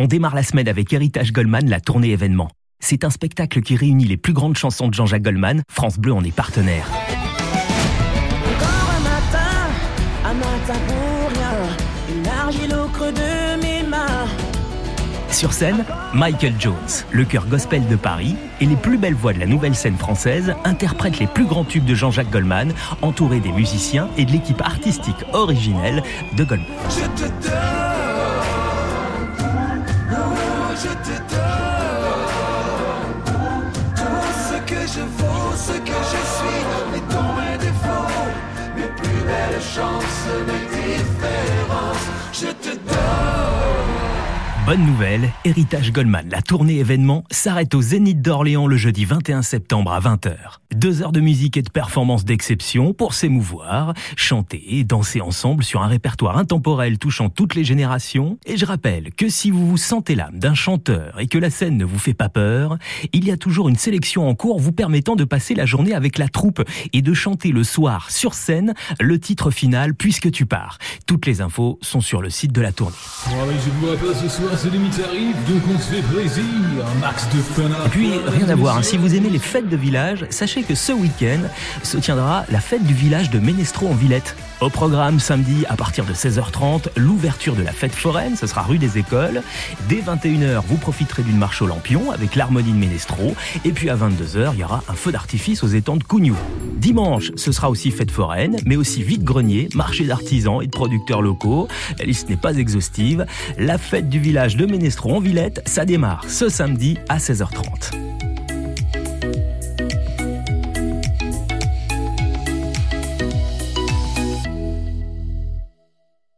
On démarre la semaine avec Héritage Goldman, la tournée événement. C'est un spectacle qui réunit les plus grandes chansons de Jean-Jacques Goldman. France Bleu en est partenaire. Encore un matin, un matin pour rien, une argile au creux de mes mains. Sur scène, Michael Jones, le chœur gospel de Paris et les plus belles voix de la nouvelle scène française interprètent les plus grands tubes de Jean-Jacques Goldman, entourés des musiciens et de l'équipe artistique originelle de Goldman. Je te donne, chances, mes Bonne nouvelle, Héritage Goldman, la tournée événement, s'arrête au Zénith d'Orléans le jeudi 21 septembre à 20h. Deux heures de musique et de performances d'exception pour s'émouvoir, chanter et danser ensemble sur un répertoire intemporel touchant toutes les générations. Et je rappelle que si vous vous sentez l'âme d'un chanteur et que la scène ne vous fait pas peur, il y a toujours une sélection en cours vous permettant de passer la journée avec la troupe et de chanter le soir sur scène le titre final Puisque tu pars. Toutes les infos sont sur le site de la tournée. C'est limite arrive, donc on se fait plaisir. Un max de fun à Et puis, rien à voir, hein, si vous aimez les fêtes de village, sachez que ce week-end se tiendra la fête du village de Ménestro en Villette. Au programme samedi à partir de 16h30, l'ouverture de la fête foraine, ce sera rue des Écoles. Dès 21h, vous profiterez d'une marche au lampion avec l'harmonie de Ménestro. Et puis à 22h, il y aura un feu d'artifice aux étangs de Cougnou. Dimanche, ce sera aussi fête foraine, mais aussi vide-grenier, marché d'artisans et de producteurs locaux. La liste n'est pas exhaustive. La fête du village de Ménestro en Villette, ça démarre ce samedi à 16h30.